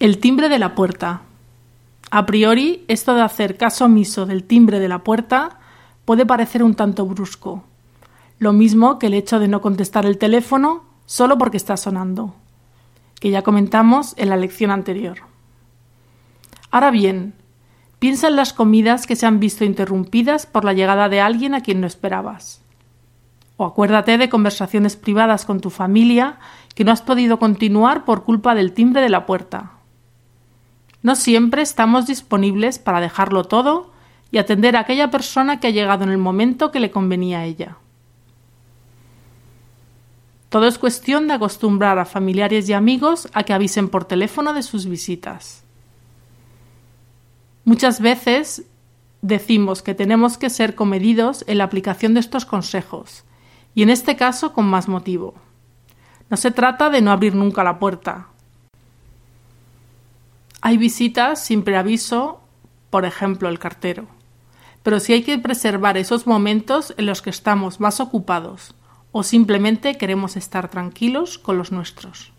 El timbre de la puerta. A priori, esto de hacer caso omiso del timbre de la puerta puede parecer un tanto brusco, lo mismo que el hecho de no contestar el teléfono solo porque está sonando, que ya comentamos en la lección anterior. Ahora bien, piensa en las comidas que se han visto interrumpidas por la llegada de alguien a quien no esperabas. O acuérdate de conversaciones privadas con tu familia que no has podido continuar por culpa del timbre de la puerta. No siempre estamos disponibles para dejarlo todo y atender a aquella persona que ha llegado en el momento que le convenía a ella. Todo es cuestión de acostumbrar a familiares y amigos a que avisen por teléfono de sus visitas. Muchas veces decimos que tenemos que ser comedidos en la aplicación de estos consejos, y en este caso con más motivo. No se trata de no abrir nunca la puerta. Hay visitas sin preaviso, por ejemplo el cartero, pero sí hay que preservar esos momentos en los que estamos más ocupados, o simplemente queremos estar tranquilos con los nuestros.